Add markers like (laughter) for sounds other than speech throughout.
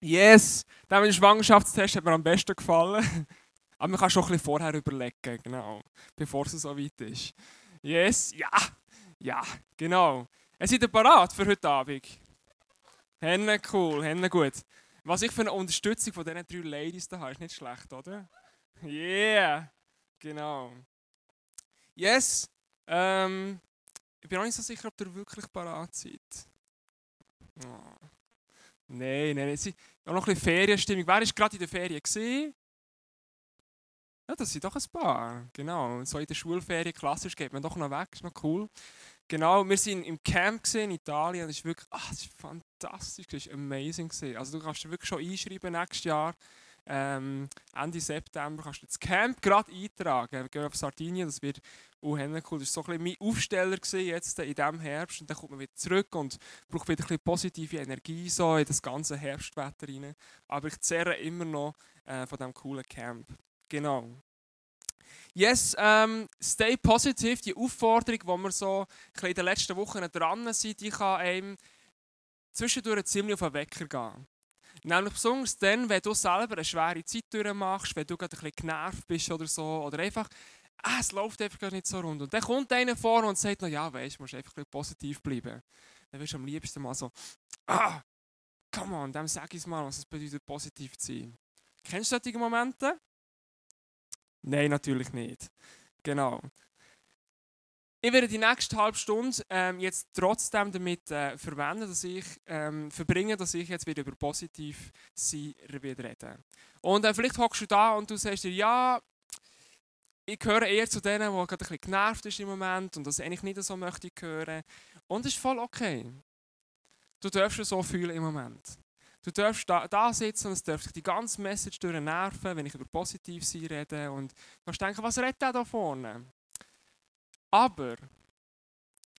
Yes! Der Schwangerschaftstest hat mir am besten gefallen. (laughs) Aber man kann schon ein bisschen vorher überlegen, genau, bevor es so weit ist. Yes, ja, ja, genau. Es seid ihr bereit für heute Abend? Henne cool, henne gut. Was ich für eine Unterstützung von diesen drei Ladies da habe, ist nicht schlecht, oder? Yeah, genau. Yes, ähm, ich bin auch nicht so sicher, ob ihr wirklich bereit seid. Oh. Nein, nein, nein. Auch noch ein bisschen Ferienstimmung. Wer war gerade in der Ferien? Ja, das sind doch ein paar. Genau. So in der Schulferien klassisch geht man doch noch weg. Ist noch cool. Genau, wir waren im Camp in Italien. Das ist wirklich ach, das ist fantastisch. Das war amazing. Also, du kannst dich wirklich schon einschreiben nächstes Jahr. Ähm, Ende September kannst du das Camp gerade eintragen. Wir gehen auf Sardinien, das wird auch cool. Das war so ein mein Aufsteller jetzt in diesem Herbst. Und dann kommt man wieder zurück und braucht wieder ein bisschen positive Energie so in das ganze Herbstwetter rein. Aber ich zerre immer noch äh, von diesem coolen Camp. Genau. Yes, ähm, stay positive. Die Aufforderung, die wir so in den letzten Wochen dran sind, die kann einem zwischendurch ziemlich auf den Wecker gehen. Nämlich besonders dann, wenn du selber eine schwere Zeit durchmachst, wenn du gerade ein bisschen genervt bist oder so, oder einfach, ah, es läuft einfach nicht so rund. Und dann kommt einer vor und sagt, noch, ja, weißt du, musst einfach ein positiv bleiben. Dann wirst du am liebsten mal so, ah, come on, dann sag ich mal, was es bedeutet, positiv zu sein. Kennst du solche Momente? Nein, natürlich nicht. Genau. Ich werde die nächste halbe Stunde ähm, jetzt trotzdem damit äh, verwenden, dass ich ähm, verbringe, dass ich jetzt wieder über positiv sein rede. Und äh, vielleicht hockst du da und du sagst dir, ja, ich gehöre eher zu denen, die gerade ein bisschen genervt ist im Moment und das eigentlich nicht so möchte ich hören. Und das ist voll okay. Du darfst es so fühlen im Moment. Du darfst da, da sitzen und es darf dich die ganze Message nerven, wenn ich über positiv sein rede und du kannst denken, was redet der da vorne? Aber,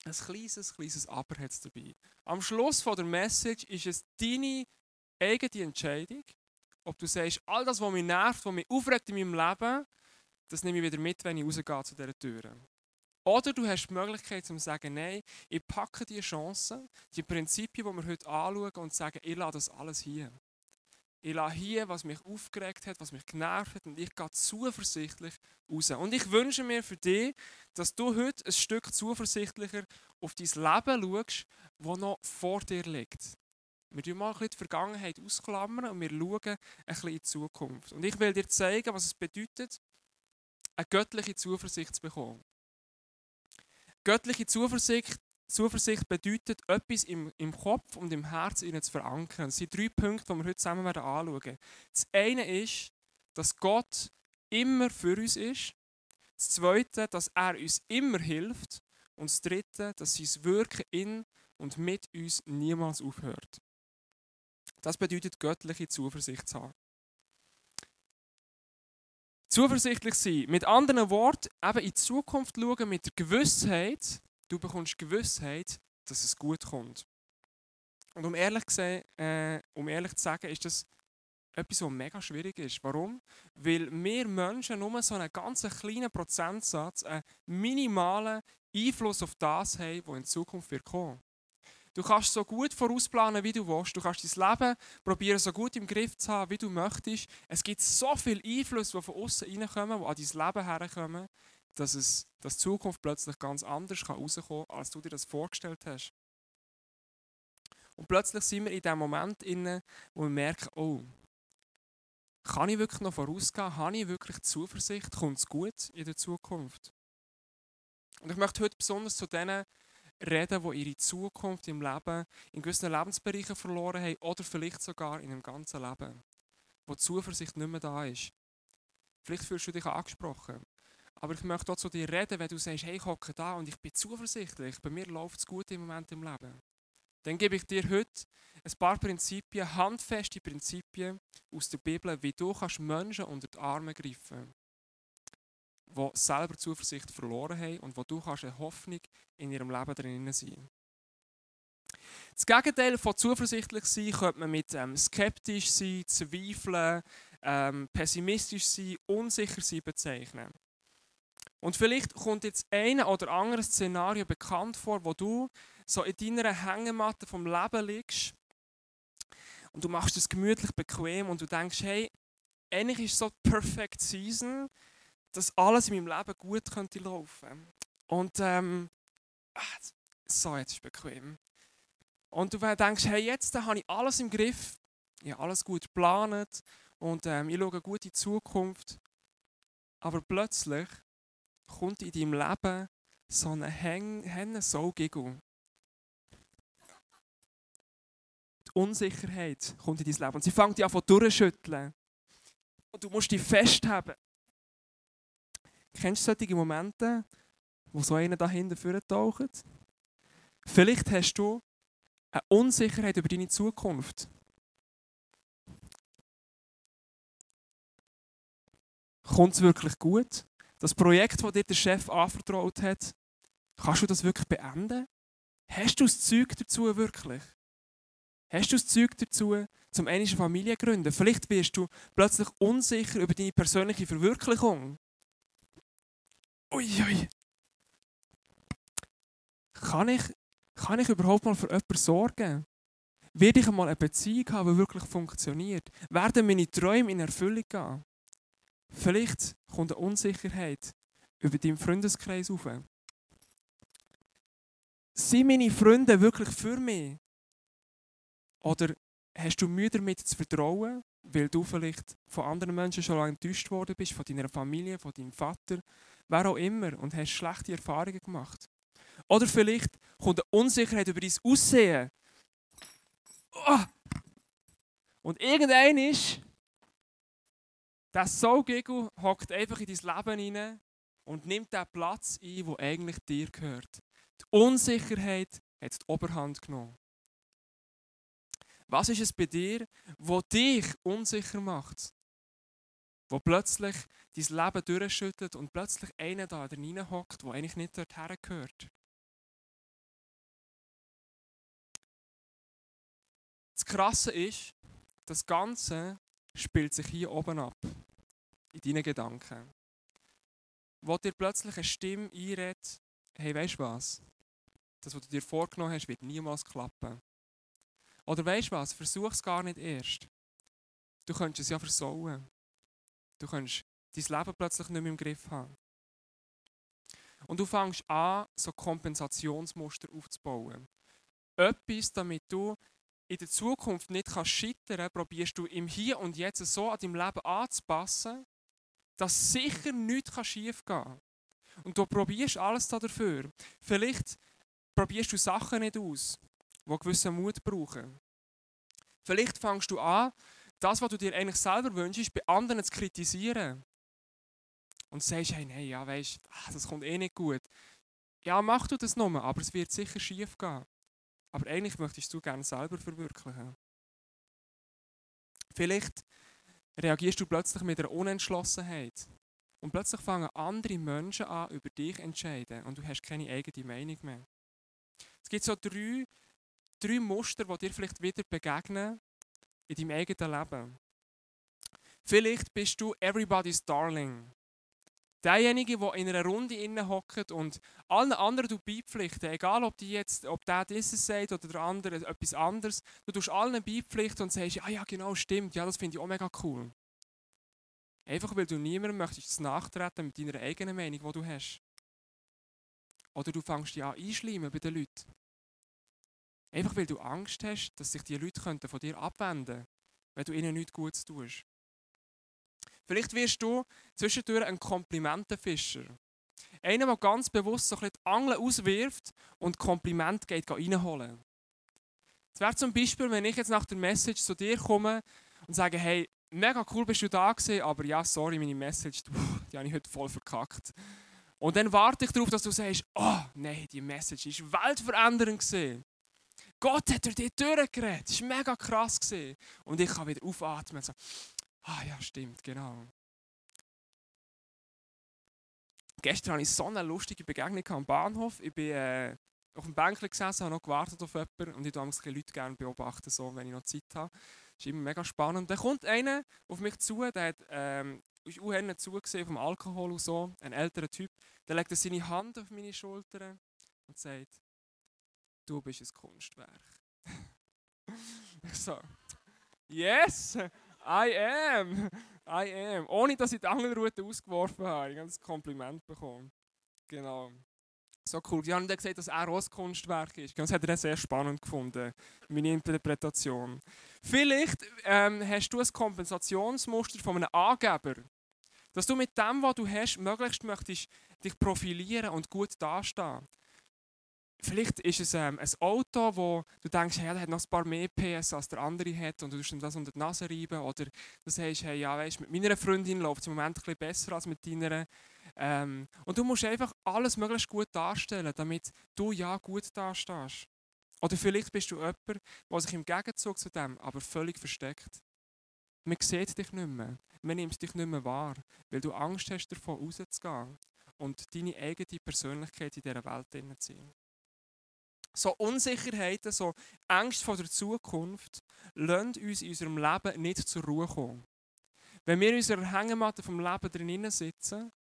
ein kleines, kleines Aber hat es dabei. Am Schluss von der Message ist es deine eigene Entscheidung, ob du sagst, all das, was mich nervt, was mich aufregt in meinem Leben, das nehme ich wieder mit, wenn ich rausgehe zu dieser Tür. Oder du hast die Möglichkeit zu sagen, nein, ich packe die Chancen, die Prinzipien, die wir heute anschauen und sagen, ich lasse das alles hier. Ich lasse hier, was mich aufgeregt hat, was mich genervt hat und ich gehe zuversichtlich raus. Und ich wünsche mir für dich, dass du heute ein Stück zuversichtlicher auf dein Leben schaust, das noch vor dir liegt. Wir schauen mal ein bisschen die Vergangenheit ausklammern und wir schauen ein bisschen in die Zukunft. Und ich will dir zeigen, was es bedeutet, eine göttliche Zuversicht zu bekommen. Göttliche Zuversicht Zuversicht bedeutet, etwas im, im Kopf und im Herz zu verankern. Das sind drei Punkte, die wir heute zusammen anschauen werden. Das eine ist, dass Gott immer für uns ist. Das zweite, dass er uns immer hilft. Und das dritte, dass sein Wirken in und mit uns niemals aufhört. Das bedeutet, göttliche Zuversicht zu haben. Zuversichtlich sein. Mit anderen Worten, eben in die Zukunft schauen mit der Gewissheit, Du bekommst Gewissheit, dass es gut kommt. Und um ehrlich, gesehen, äh, um ehrlich zu sagen, ist das etwas, was mega schwierig ist. Warum? Weil wir Menschen nur so einen ganz kleinen Prozentsatz, einen minimalen Einfluss auf das haben, was in Zukunft wird kommen. Du kannst so gut vorausplanen, wie du willst. Du kannst dein Leben probieren, so gut im Griff zu haben, wie du möchtest. Es gibt so viele Einflüsse, die von außen reinkommen, die an dein Leben herkommen dass, es, dass die Zukunft plötzlich ganz anders herauskommen kann, als du dir das vorgestellt hast. Und plötzlich sind wir in dem Moment inne, wo wir merken, oh, kann ich wirklich noch vorausgehen? Habe ich wirklich Zuversicht? Kommt es gut in der Zukunft? Und ich möchte heute besonders zu denen reden, die ihre Zukunft im Leben in gewissen Lebensbereichen verloren haben oder vielleicht sogar in einem ganzen Leben, wo die Zuversicht nicht mehr da ist. Vielleicht fühlst du dich angesprochen. Aber ich möchte auch zu dir reden, wenn du sagst, hey, ich hocke da und ich bin zuversichtlich, bei mir läuft es gut im Moment im Leben. Dann gebe ich dir heute ein paar Prinzipien, handfeste Prinzipien aus der Bibel, wie du kannst Menschen unter die Arme greifen die selber Zuversicht verloren haben und wo du kannst eine Hoffnung in ihrem Leben drin sein Das Gegenteil von zuversichtlich sein könnte man mit ähm, skeptisch sein, zweifeln, ähm, pessimistisch sein, unsicher sein bezeichnen. Und vielleicht kommt jetzt ein oder andere Szenario bekannt vor, wo du so in deiner Hängematte vom Leben liegst und du machst es gemütlich bequem und du denkst, hey, eigentlich ist so die Perfect Season, dass alles in meinem Leben gut könnte laufen. Und ähm, ach, so, jetzt ist es bequem. Und du denkst, hey, jetzt habe ich alles im Griff, ich habe alles gut geplant und ähm, ich schaue gut in die Zukunft. Aber plötzlich kommt in deinem Leben so eine Henne-Saugigel. Die Unsicherheit kommt in dein Leben und sie fängt dich an durchschütteln. Und du musst dich festhalten. Kennst du solche Momente, wo so einer da hinten taucht? Vielleicht hast du eine Unsicherheit über deine Zukunft. Kommt es wirklich gut? Das Projekt, das dir der Chef anvertraut hat, kannst du das wirklich beenden? Hast du das Zeug dazu wirklich? Hast du das Zeug dazu, zum eine Familie zu gründen? Vielleicht wirst du plötzlich unsicher über deine persönliche Verwirklichung. Uiui. Ui. Kann ich, kann ich überhaupt mal für jemanden sorgen? Werde ich einmal eine Beziehung haben, die wirklich funktioniert? Werden meine Träume in Erfüllung gehen? Vielleicht kommt eine Unsicherheit über deinen Freundeskreis auf. Sind meine Freunde wirklich für mich? Oder hast du Mühe damit zu vertrauen, weil du vielleicht von anderen Menschen schon lange enttäuscht worden bist, von deiner Familie, von deinem Vater, wer auch immer, und hast schlechte Erfahrungen gemacht? Oder vielleicht kommt eine Unsicherheit über dein Aussehen. Oh. Und irgendein ist, der Saugigel hockt einfach in dein Leben hinein und nimmt den Platz ein, wo eigentlich dir gehört. Die Unsicherheit hat die Oberhand genommen. Was ist es bei dir, wo dich unsicher macht? Wo plötzlich dein Leben durchschüttet und plötzlich einer da hockt, der eigentlich nicht dorthin gehört? Das Krasse ist, das Ganze spielt sich hier oben ab in deinen Gedanken. Wo dir plötzlich eine Stimme einredet, hey, weißt du was? Das, was du dir vorgenommen hast, wird niemals klappen. Oder weißt du was? Versuch es gar nicht erst. Du könntest es ja versauen. Du könntest dein Leben plötzlich nicht mehr im Griff haben. Und du fängst an, so Kompensationsmuster aufzubauen. Etwas, damit du in der Zukunft nicht kannst scheitern, probierst du im Hier und Jetzt so an deinem Leben anzupassen, dass sicher nichts schief gehen kann. Und du probierst alles dafür. Vielleicht probierst du Sachen nicht aus, die gewissen Mut brauchen. Vielleicht fängst du an, das, was du dir eigentlich selber wünschst, bei anderen zu kritisieren. Und sagst, hey, nein, ja, weißt, ach, das kommt eh nicht gut. Ja, mach du das nochmal, aber es wird sicher schief gehen. Aber eigentlich möchtest du gerne selber verwirklichen. Vielleicht reagierst du plötzlich mit einer Unentschlossenheit. Und plötzlich fangen andere Menschen an, über dich zu entscheiden. Und du hast keine eigene Meinung mehr. Es gibt so drei, drei Muster, die dir vielleicht wieder begegnen in deinem eigenen Leben. Vielleicht bist du everybody's darling. Derjenige, der in einer Runde hockt und allen anderen du beipflichten, egal ob, die jetzt, ob der dieses sagt oder der andere etwas anderes, du tust allen beipflichten und sagst, ah ja genau, stimmt, ja das finde ich auch mega cool. Einfach weil du niemandem möchtest nachtreten mit deiner eigenen Meinung, die du hast. Oder du fängst dich an einschleimen bei den Leuten. Einfach weil du Angst hast, dass sich die Leute von dir abwenden könnten, wenn du ihnen nichts Gutes tust. Vielleicht wirst du zwischendurch ein Komplimentenfischer. Einer, der ganz bewusst so ein bisschen die Angel auswirft und Kompliment geht reinholen. Es wäre zum Beispiel, wenn ich jetzt nach der Message zu dir komme und sage, hey, mega cool bist du da gewesen, aber ja, sorry, meine Message, die habe ich heute voll verkackt. Und dann warte ich darauf, dass du sagst, oh nein, die Message war weltverändernd gewesen. Gott hat dir durchgeredet, das war mega krass gewesen. Und ich kann wieder aufatmen und sagen, Ah ja, stimmt, genau. Gestern hatte ich so eine lustige Begegnung am Bahnhof. Ich bin äh, auf dem Bänkchen gesessen, habe noch gewartet auf jemanden und ich beobachte Leute gerne beobachten, so, wenn ich noch Zeit habe. Das ist immer mega spannend. Dann kommt einer auf mich zu, der hat, ähm, ist auch zugesehen vom Alkohol und so, ein älterer Typ. Der legt seine Hand auf meine Schulter und sagt, du bist ein Kunstwerk. (laughs) so. Yes! I am! (laughs) I am. Ohne dass ich die Angelrute ausgeworfen habe. Ich habe ein Kompliment bekommen. Genau. So cool. Die haben dann gesagt, dass er auch ein Kunstwerk ist. Das hat er sehr spannend gefunden, meine Interpretation. Vielleicht ähm, hast du ein Kompensationsmuster von einem Angeber. Dass du mit dem, was du hast, möglichst möchtest dich profilieren und gut dastehen. Vielleicht ist es ähm, ein Auto, wo du denkst, hey, der hat noch ein paar mehr PS als der andere hat und du tust ihm das unter die Nase reiben. Oder du sagst, hey, ja, weißt, mit meiner Freundin läuft es im Moment ein bisschen besser als mit deiner. Ähm, und du musst einfach alles möglichst gut darstellen, damit du ja gut dastehst. Oder vielleicht bist du jemand, der sich im Gegenzug zu dem aber völlig versteckt. Man sieht dich nicht mehr, man nimmt dich nicht mehr wahr, weil du Angst hast, davon rauszugehen und deine eigene Persönlichkeit in dieser Welt zu sein. So Unsicherheiten, so Angst vor der Zukunft, lassen uns in unserem Leben nicht zur Ruhe kommen. Wenn wir in unserer Hängematte vom Leben drinnen sitzen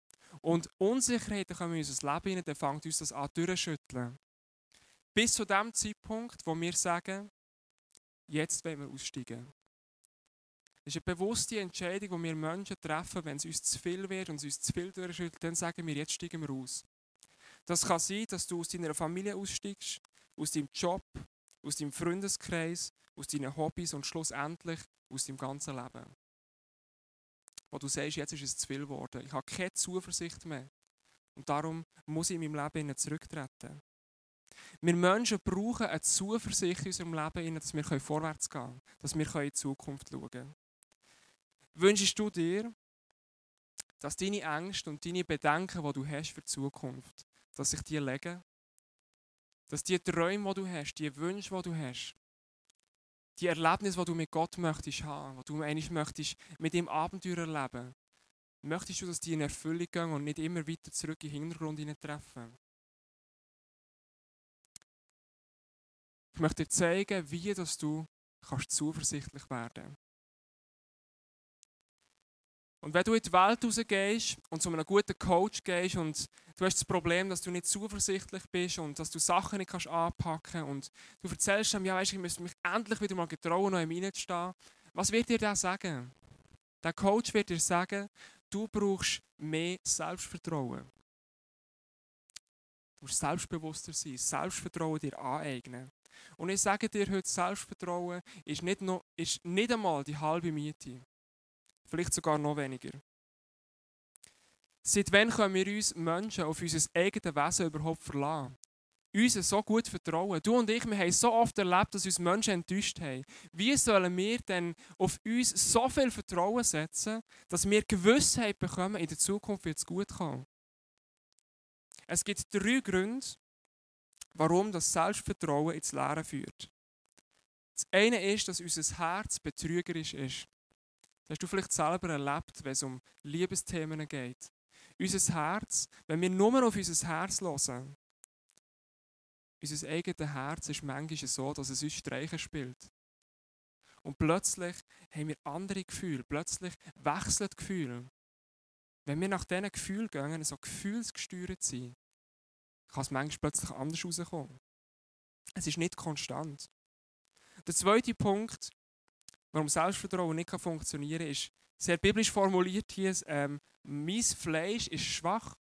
und Unsicherheiten kommen in unser Leben hinein, dann fängt uns das an durchschütteln. Bis zu dem Zeitpunkt, wo wir sagen, jetzt wollen wir aussteigen. Das ist eine bewusste Entscheidung, die wir Menschen treffen, wenn es uns zu viel wird und es uns zu viel durchschüttelt, dann sagen wir, jetzt steigen wir aus. Das kann sein, dass du aus deiner Familie aussteigst, aus deinem Job, aus deinem Freundeskreis, aus deinen Hobbys und schlussendlich aus deinem ganzen Leben. Wo du sagst, jetzt ist es zu viel geworden. Ich habe keine Zuversicht mehr. Und darum muss ich in meinem Leben zurücktreten. Wir Menschen brauchen eine Zuversicht in unserem Leben, dass wir vorwärts gehen können, dass wir in die Zukunft schauen können. Wünschst du dir, dass deine Ängste und deine Bedenken, die du hast für die Zukunft, dass sich die legen dass die Träume, die du hast, die Wünsche, die du hast, die Erlebnisse, die du mit Gott möchtest haben, die du eigentlich möchtest mit ihm Abenteuer erleben, möchtest du, dass die in Erfüllung gehen und nicht immer weiter zurück in den Hintergrund treffen? Ich möchte dir zeigen, wie dass du kannst zuversichtlich werden kannst. Und wenn du in die Welt rausgehst und zu einem guten Coach gehst und du hast das Problem, dass du nicht zuversichtlich bist und dass du Sachen nicht kannst anpacken und du erzählst ihm, ja, weißt, ich müsste mich endlich wieder mal getrauen, noch im reinzustehen. Was wird dir der sagen? Der Coach wird dir sagen, du brauchst mehr Selbstvertrauen. Du musst selbstbewusster sein, Selbstvertrauen dir aneignen. Und ich sage dir heute, Selbstvertrauen ist nicht, noch, ist nicht einmal die halbe Miete. Vielleicht sogar noch weniger. Seit wann können wir uns Menschen auf unser eigenes Wesen überhaupt verlassen? Uns so gut vertrauen. Du und ich, wir haben so oft erlebt, dass uns Menschen enttäuscht haben. Wie sollen wir denn auf uns so viel Vertrauen setzen, dass wir Gewissheit bekommen, in der Zukunft wird es gut kommen? Es gibt drei Gründe, warum das Selbstvertrauen ins Leere führt. Das eine ist, dass unser Herz betrügerisch ist. Das hast du vielleicht selber erlebt, wenn es um Liebesthemen geht. Unser Herz, wenn wir nur auf unser Herz hören, unser eigenes Herz ist manchmal so, dass es uns Streiche spielt. Und plötzlich haben wir andere Gefühle, plötzlich wechseln die Gefühle. Wenn wir nach diesen Gefühlen gehen, so gefühlsgesteuert sind, kann es manchmal plötzlich anders rauskommen. Es ist nicht konstant. Der zweite Punkt warum Selbstvertrauen nicht funktionieren kann, ist sehr biblisch formuliert hier, ähm, mein Fleisch ist schwach.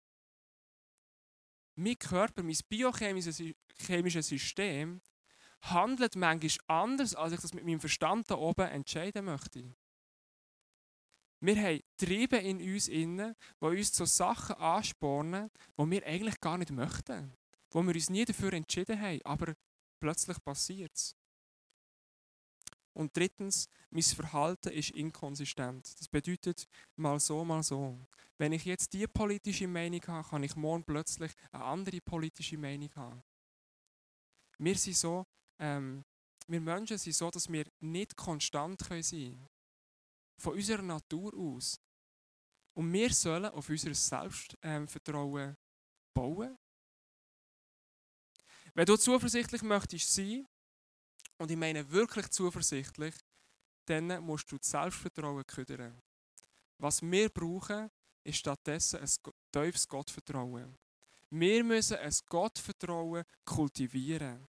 Mein Körper, mein biochemisches System handelt manchmal anders, als ich das mit meinem Verstand da oben entscheiden möchte. Wir haben Triebe in uns inne, die uns zu Sachen anspornen, die wir eigentlich gar nicht möchten. Wo wir uns nie dafür entschieden haben, aber plötzlich passiert es. Und drittens, mein Verhalten ist inkonsistent. Das bedeutet mal so, mal so. Wenn ich jetzt die politische Meinung habe, kann ich morgen plötzlich eine andere politische Meinung haben. Wir sind so, ähm, wir Menschen sind so, dass wir nicht konstant sein können. Von unserer Natur aus. Und wir sollen auf unser Selbstvertrauen ähm, bauen. Wenn du zuversichtlich möchtest sein, und ich meine wirklich zuversichtlich, dann musst du das Selbstvertrauen küdern. Was wir brauchen, ist stattdessen ein tiefes Gottvertrauen. Wir müssen ein Gottvertrauen kultivieren.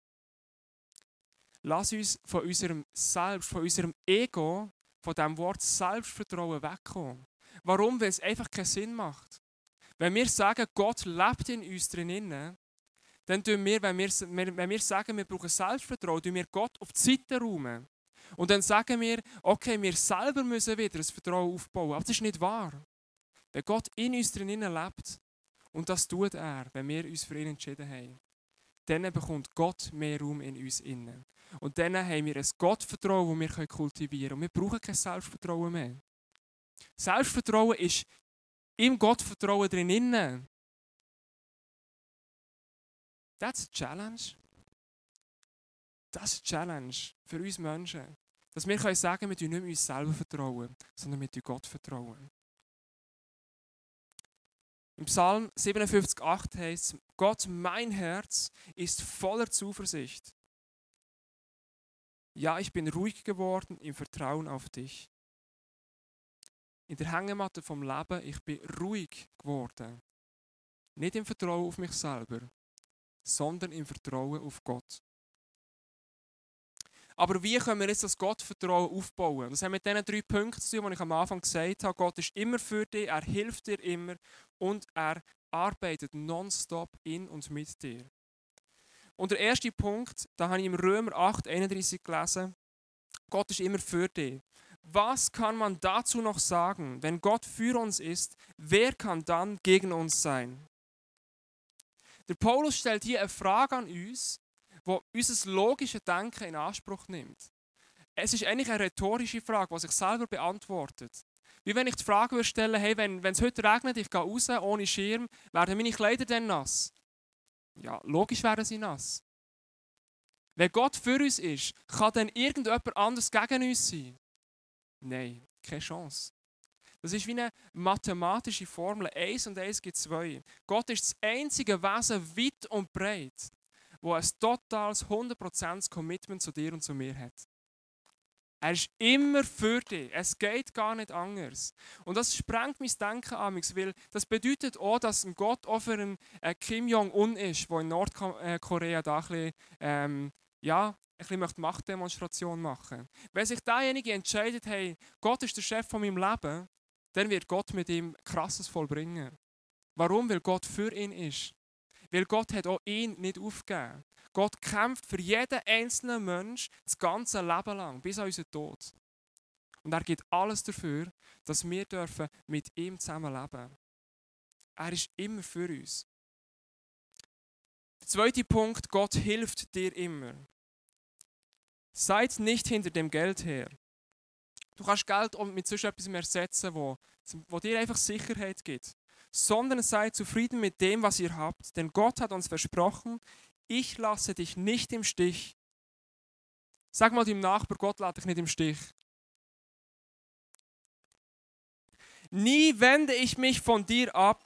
lass uns von unserem Selbst, von unserem Ego, von dem Wort Selbstvertrauen wegkommen. Warum? Weil es einfach keinen Sinn macht. Wenn wir sagen, Gott lebt in uns drinnen, dann tun wir, wenn wir, wenn wir sagen, wir brauchen Selbstvertrauen, tun wir Gott auf die Seite räumen. Und dann sagen wir, okay, wir selber müssen wieder das Vertrauen aufbauen. Aber das ist nicht wahr. Wenn Gott in uns drinnen lebt, und das tut er, wenn wir uns für ihn entschieden haben, dann bekommt Gott mehr Raum in uns innen. Und dann haben wir ein Gottvertrauen, das wir kultivieren können. Und wir brauchen kein Selbstvertrauen mehr. Selbstvertrauen ist im Gottvertrauen drinnen. That's a challenge. Das ist eine Challenge für uns Menschen. Dass wir können sagen, wir tun nicht uns selber vertrauen, sondern wir Gott vertrauen. Im Psalm 57,8 heißt es: Gott, mein Herz ist voller Zuversicht. Ja, ich bin ruhig geworden im Vertrauen auf dich. In der Hängematte vom Leben, ich bin ruhig geworden. Nicht im Vertrauen auf mich selber, sondern im Vertrauen auf Gott. Aber wie können wir jetzt das Gottvertrauen aufbauen? Das haben mit diesen drei Punkten zu tun, die ich am Anfang gesagt habe. Gott ist immer für dich, er hilft dir immer und er arbeitet nonstop in und mit dir. Und der erste Punkt, da habe ich im Römer 8, 31 gelesen, Gott ist immer für dich. Was kann man dazu noch sagen? Wenn Gott für uns ist, wer kann dann gegen uns sein? Der Paulus stellt hier eine Frage an uns, wo unser logisches Denken in Anspruch nimmt. Es ist eigentlich eine rhetorische Frage, die sich selber beantwortet. Wie wenn ich die Frage würde stellen, hey, wenn, wenn es heute regnet, ich gehe raus ohne Schirm, werden meine Kleider dann nass? Ja, logisch werden sie nass. Wenn Gott für uns ist, kann dann irgendjemand anders gegen uns sein? Nein, keine Chance. Das ist wie eine mathematische Formel. Eins und eins gibt zwei. Gott ist das einzige Wesen weit und breit, wo ein totales 100% Commitment zu dir und zu mir hat. Er ist immer für dich. Es geht gar nicht anders. Und das sprengt mein Denken an, weil das bedeutet auch, dass ein Gott auch für einen äh, Kim Jong-un ist, der in Nordkorea da ein bisschen, ähm, ja, ein bisschen Machtdemonstration machen möchte. Wenn sich derjenige entscheidet, hey, Gott ist der Chef von meinem Leben, dann wird Gott mit ihm Krasses vollbringen. Warum? Weil Gott für ihn ist. Weil Gott hat auch ihn nicht aufgegeben. Gott kämpft für jeden einzelnen Mensch das ganze Leben lang, bis an unseren Tod. Und er gibt alles dafür, dass wir dürfen mit ihm zusammen leben. Er ist immer für uns. Der zweite Punkt, Gott hilft dir immer. Seid nicht hinter dem Geld her. Du kannst Geld mit sonst etwas ersetzen, wo, wo dir einfach Sicherheit gibt. Sondern seid zufrieden mit dem, was ihr habt. Denn Gott hat uns versprochen, ich lasse dich nicht im Stich. Sag mal dem Nachbar, Gott lässt dich nicht im Stich. Nie wende ich mich von dir ab.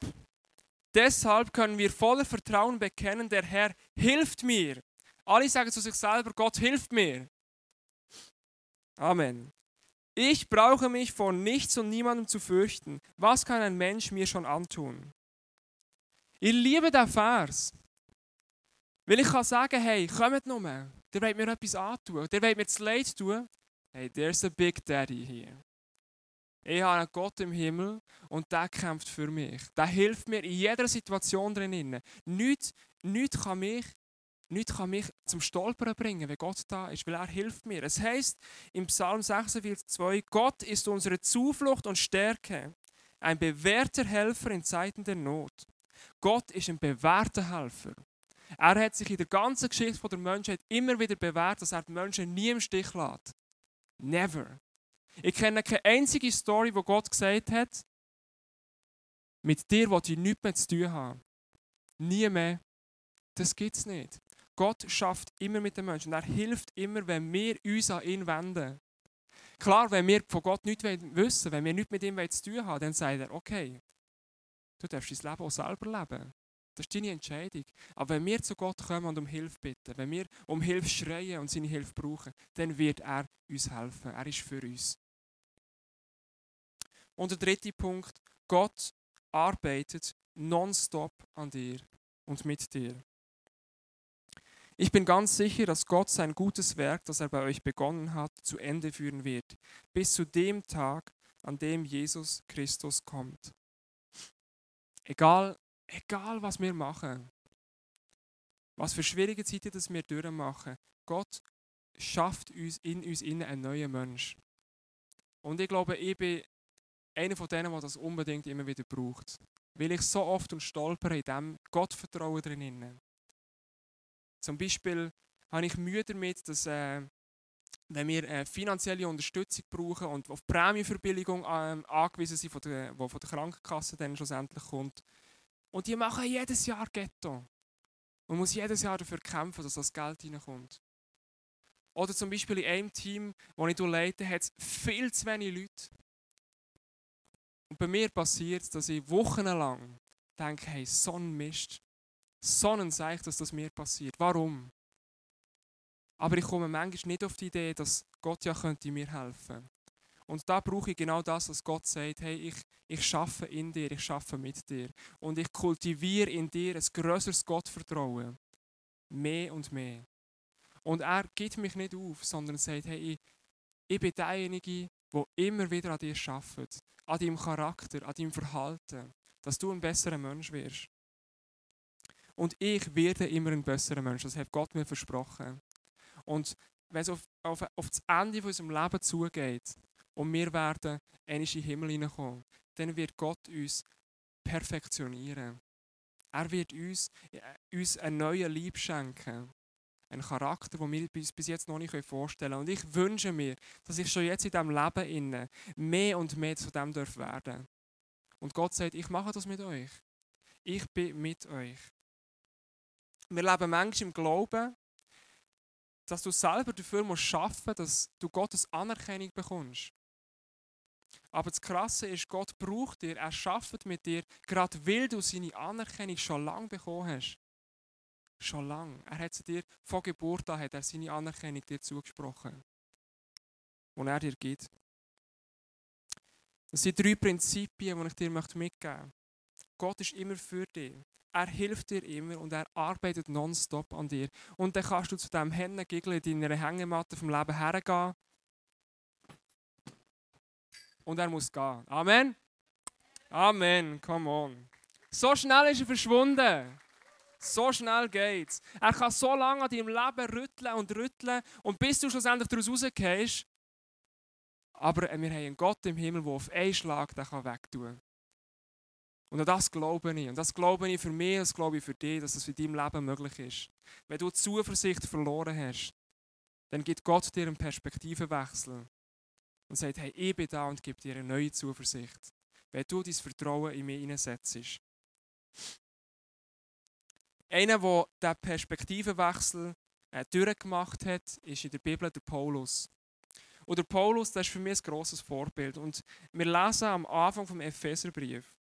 Deshalb können wir voller Vertrauen bekennen, der Herr hilft mir. Alle sagen zu sich selber, Gott hilft mir. Amen. Ich brauche mich vor nichts und niemandem zu fürchten. Was kann ein Mensch mir schon antun? Ich liebe den Vers. Weil ich kann sagen, hey, kommt nur, der will mir etwas antun, der will mir das Leid tun. Hey, there's a big daddy hier. Ich habe einen Gott im Himmel und der kämpft für mich. Der hilft mir in jeder Situation drin. Nichts, nichts kann mich nichts kann mich zum Stolpern bringen, wenn Gott da ist, weil er hilft mir. Es heißt im Psalm 46,2: Gott ist unsere Zuflucht und Stärke, ein bewährter Helfer in Zeiten der Not. Gott ist ein bewährter Helfer. Er hat sich in der ganzen Geschichte der Menschheit immer wieder bewährt, dass er die Menschen nie im Stich lässt. Never. Ich kenne keine einzige Story, wo Gott gesagt hat, mit dir will ich nichts mehr zu tun haben. Nie mehr. Das gibt es nicht. Gott schafft immer mit den Menschen. Und er hilft immer, wenn wir uns an ihn wenden. Klar, wenn wir von Gott nichts wissen, wenn wir nichts mit ihm zu tun haben, dann sagt er, okay, du darfst dein Leben auch selber leben. Das ist deine Entscheidung. Aber wenn wir zu Gott kommen und um Hilfe bitten, wenn wir um Hilfe schreien und seine Hilfe brauchen, dann wird er uns helfen. Er ist für uns. Und der dritte Punkt, Gott arbeitet nonstop an dir und mit dir. Ich bin ganz sicher, dass Gott sein gutes Werk, das er bei euch begonnen hat, zu Ende führen wird, bis zu dem Tag, an dem Jesus Christus kommt. Egal, egal was wir machen, was für schwierige Zeiten das wir durchmachen, Gott schafft uns in uns innen einen neuen Mensch. Und ich glaube, ich bin einer von denen, der das unbedingt immer wieder braucht. Weil ich so oft und stolpere in diesem Gottvertrauen drin. Zum Beispiel habe ich Mühe damit, dass äh, wenn wir äh, finanzielle Unterstützung brauchen und auf Prämienverbilligung äh, angewiesen sind, von der, die von der Krankenkasse dann schlussendlich kommt. Und die machen jedes Jahr Ghetto. Man muss jedes Jahr dafür kämpfen, dass das Geld reinkommt. Oder zum Beispiel in einem Team, das ich leite, hat es viel zu wenig Leute. Und bei mir passiert es, dass ich wochenlang denke, hey, so ein Mist, so ein Zeichen, dass das mir passiert. Warum? Aber ich komme manchmal nicht auf die Idee, dass Gott ja könnte mir helfen Und da brauche ich genau das, was Gott sagt, hey, ich, ich schaffe in dir, ich schaffe mit dir. Und ich kultiviere in dir ein größeres Gottvertrauen. Mehr und mehr. Und er gibt mich nicht auf, sondern sagt, hey, ich, ich bin derjenige, der immer wieder an dir arbeitet. An deinem Charakter, an deinem Verhalten. Dass du ein besserer Mensch wirst. Und ich werde immer ein besserer Mensch. Das hat Gott mir versprochen. Und wenn es auf, auf, auf das Ende unseres Lebens zugeht und wir werden in den Himmel hineinkommen, dann wird Gott uns perfektionieren. Er wird uns, äh, uns einen neuen Lieb schenken einen Charakter, den wir uns bis jetzt noch nicht vorstellen können. Und ich wünsche mir, dass ich schon jetzt in diesem Leben inne mehr und mehr zu dem darf werden Und Gott sagt, ich mache das mit euch. Ich bin mit euch. Wir leben manchmal im Glauben, dass du selber dafür musst arbeiten dass du Gottes Anerkennung bekommst. Aber das Krasse ist, Gott braucht dir, er schafft mit dir, gerade weil du seine Anerkennung schon lange bekommen hast. Schon lange. Er hat sie dir von Geburt an hat er seine Anerkennung dir zugesprochen. Und er dir gibt. Das sind drei Prinzipien, die ich dir mitgeben möchte. Gott ist immer für dich. Er hilft dir immer und er arbeitet nonstop an dir. Und dann kannst du zu diesem Hennengigel in deiner Hängematte vom Leben hergehen. Und er muss gehen. Amen? Amen. Come on. So schnell ist er verschwunden. So schnell geht's. Er kann so lange an deinem Leben rütteln und rütteln und bis du schlussendlich daraus rausgehst. Aber wir haben einen Gott im Himmel, der auf einen Schlag den wegtun kann. Und an das glaube ich. Und das glaube ich für mich, das glaube ich für dich, dass das in deinem Leben möglich ist. Wenn du Zuversicht verloren hast, dann gibt Gott dir einen Perspektivenwechsel und sagt, hey, ich bin da und gebe dir eine neue Zuversicht. Wenn du dein Vertrauen in mich hineinsetzt. Einer, der diesen Perspektivenwechsel äh, durchgemacht hat, ist in der Bibel der Paulus. Und der Paulus, das ist für mich ein grosses Vorbild. Und wir lesen am Anfang vom Epheserbrief,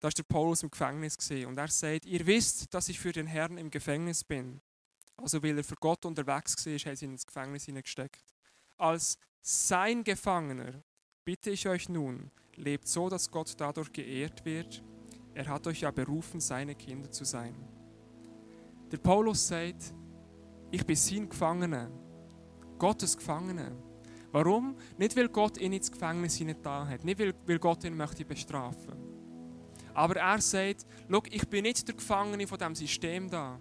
da war der Paulus im Gefängnis gesehen und er sagt: Ihr wisst, dass ich für den Herrn im Gefängnis bin. Also, weil er für Gott unterwegs war, hat sie ihn ins Gefängnis hineingesteckt. Als sein Gefangener bitte ich euch nun, lebt so, dass Gott dadurch geehrt wird er hat euch ja berufen, seine Kinder zu sein. Der Paulus sagt, ich bin sein Gefangener, Gottes Gefangener. Warum? Nicht, weil Gott ihn ins Gefängnis da hat, nicht, weil Gott ihn möchte bestrafen. Aber er sagt, ich bin nicht der Gefangene von diesem System da.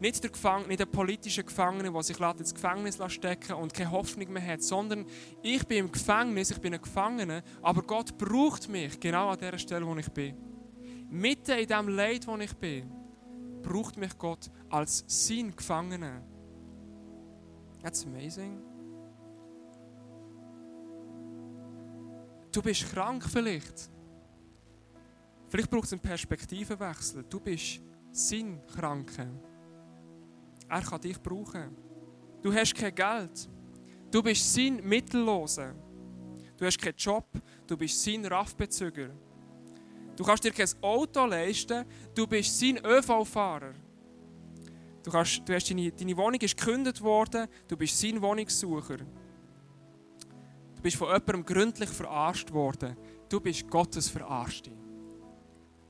Nicht der, Gefangene, nicht der politische Gefangene, der sich ins Gefängnis stecken und keine Hoffnung mehr hat, sondern ich bin im Gefängnis, ich bin ein Gefangener, aber Gott braucht mich genau an der Stelle, wo ich bin mitten in dem Leid, wo ich bin, braucht mich Gott als sein Gefangener. That's amazing. Du bist krank vielleicht. Vielleicht braucht es einen Perspektivenwechsel. Du bist sein Kranke. Er kann dich brauchen. Du hast kein Geld. Du bist sein Mittellose. Du hast keinen Job. Du bist sein Raffbezüger. Du kannst dir kein Auto leisten, du bist sein ÖV-Fahrer. Du, kannst, du hast deine, deine Wohnung ist gekündigt worden, du bist sein Wohnungssucher. Du bist von jemandem gründlich verarscht worden. Du bist Gottes Verarschte.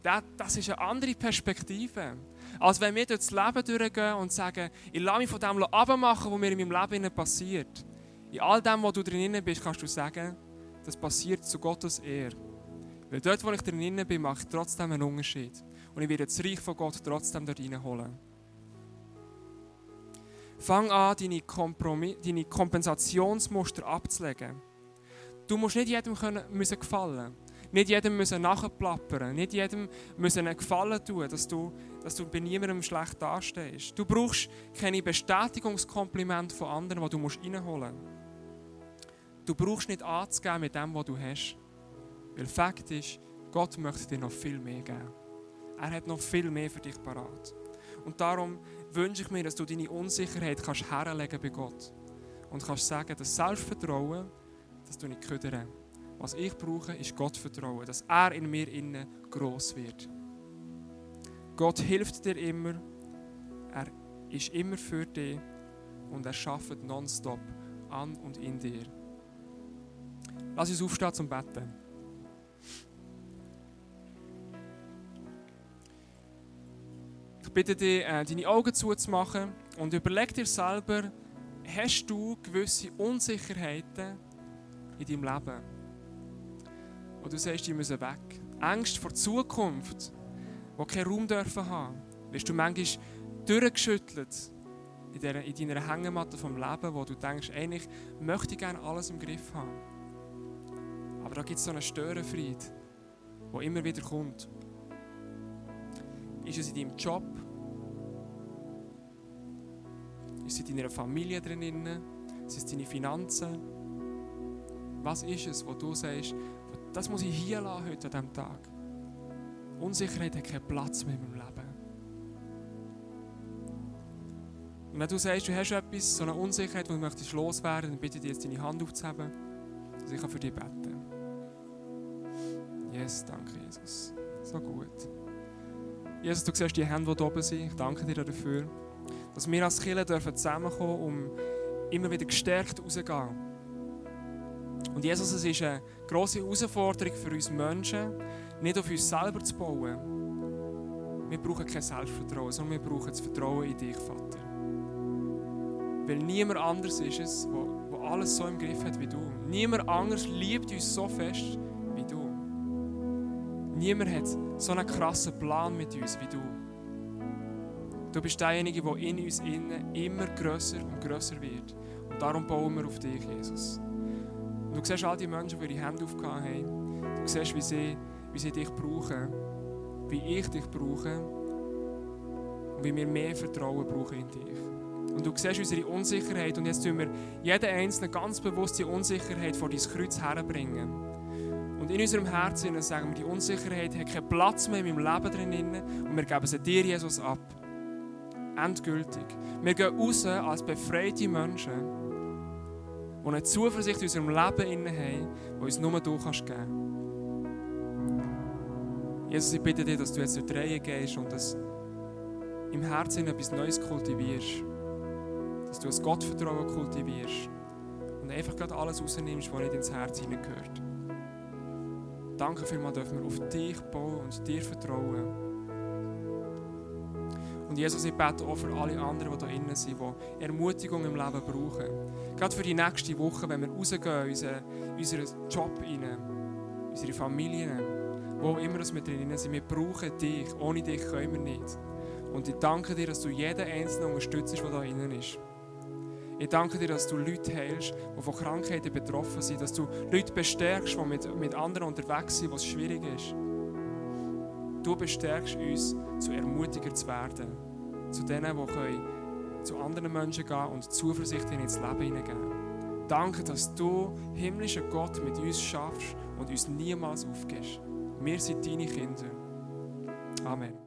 Das, das ist eine andere Perspektive. Als wenn wir durchs Leben durchgehen und sagen, ich lasse mich von dem abmachen, was mir in meinem Leben passiert. In all dem, was du drin bist, kannst du sagen, das passiert zu Gottes Ehre. Weil dort, wo ich drin bin, mache ich trotzdem einen Unterschied. Und ich werde das Reich von Gott trotzdem dort reinholen. Fang an, deine, deine Kompensationsmuster abzulegen. Du musst nicht jedem können, müssen gefallen Nicht jedem müssen nachplappern. Nicht jedem müssen einen Gefallen tun, dass du, dass du bei niemandem schlecht dastehst. Du brauchst keine Bestätigungskomplimente von anderen, die du reinholen musst. Du brauchst nicht anzugeben mit dem, was du hast. Weil Fakt ist, Gott möchte dir noch viel mehr geben. Er hat noch viel mehr für dich parat. Und darum wünsche ich mir, dass du deine Unsicherheit kannst herlegen bei Gott und kannst sagen, das Selbstvertrauen, dass du nicht ködern. Was ich brauche, ist Gottvertrauen, dass er in mir innen groß wird. Gott hilft dir immer, er ist immer für dich und er schafft nonstop an und in dir. Lass uns aufstehen zum Betten. Ich bitte dich, äh, deine Augen zuzumachen und überleg dir selber, hast du gewisse Unsicherheiten in deinem Leben? Und du sagst, die müssen weg. Angst vor Zukunft, die keinen Raum dürfen haben. Wirst du manchmal durchgeschüttelt in, deiner Hängematte vom Leben, wo du denkst, eigentlich möchte ich gerne alles im Griff haben. Aber da gibt es so einen Störenfried, der immer wieder kommt. Ist es in deinem Job? Ist es in deiner Familie drin? Sind es deine Finanzen? Was ist es, wo du sagst, das muss ich hier lassen heute an diesem Tag? Unsicherheit hat keinen Platz mehr in meinem Leben. Und wenn du sagst, du hast etwas, so eine Unsicherheit, wo du möchtest loswerden, dann bitte ich dich jetzt deine Hand aufzuheben, dass ich für dich beten kann. Yes, danke Jesus. So gut. Jesus, du siehst die Hände, die oben sind. Ich danke dir dafür, dass wir als Kirche dürfen zusammenkommen, um immer wieder gestärkt rauszugehen. Und Jesus, es ist eine grosse Herausforderung für uns Menschen, nicht auf uns selber zu bauen. Wir brauchen kein Selbstvertrauen, sondern wir brauchen das Vertrauen in dich, Vater. Weil niemand anders ist es, der alles so im Griff hat wie du. Niemand anders liebt uns so fest Niemand hat so einen krassen Plan mit uns wie du. Du bist derjenige, der in uns innen immer grösser und grösser wird. Und darum bauen wir auf dich, Jesus. Du siehst all die Menschen, die ihre Hände aufgehauen haben. Du siehst, wie sie, wie sie dich brauchen, wie ich dich brauche und wie wir mehr Vertrauen brauchen in dich. Und du siehst unsere Unsicherheit und jetzt tun wir jeden Einzelnen ganz bewusst die Unsicherheit vor dein Kreuz herbringen. Und in unserem Herzen sagen wir, die Unsicherheit hat keinen Platz mehr in meinem Leben drin und wir geben sie dir, Jesus, ab. Endgültig. Wir gehen raus als befreite Menschen, die eine Zuversicht in unserem Leben haben, die uns nur du kannst geben Jesus, ich bitte dich, dass du jetzt durch die gehst und dass im Herzen etwas Neues kultivierst. Dass du ein Gottvertrauen kultivierst und einfach gerade alles rausnimmst, was nicht ins Herz hineingehört. Danke vielmals, dürfen wir auf dich bauen und dir vertrauen. Und Jesus, ich bete auch für alle anderen, die da innen sind, die Ermutigung im Leben brauchen. Gerade für die nächste Woche, wenn wir rausgehen, unseren, unseren Job rein, unsere Familien, wo immer wir drin sind. Wir brauchen dich. Ohne dich können wir nicht. Und ich danke dir, dass du jeden Einzelnen unterstützt, der da innen ist. Ich danke dir, dass du Leute heilst, die von Krankheiten betroffen sind, dass du Leute bestärkst, die mit, mit anderen unterwegs sind, wo es schwierig ist. Du bestärkst uns, zu Ermutiger zu werden, zu denen, die zu anderen Menschen gehen und Zuversicht in ins Leben hineingeben. Danke, dass du, himmlischer Gott, mit uns schaffst und uns niemals aufgibst. Wir sind deine Kinder. Amen.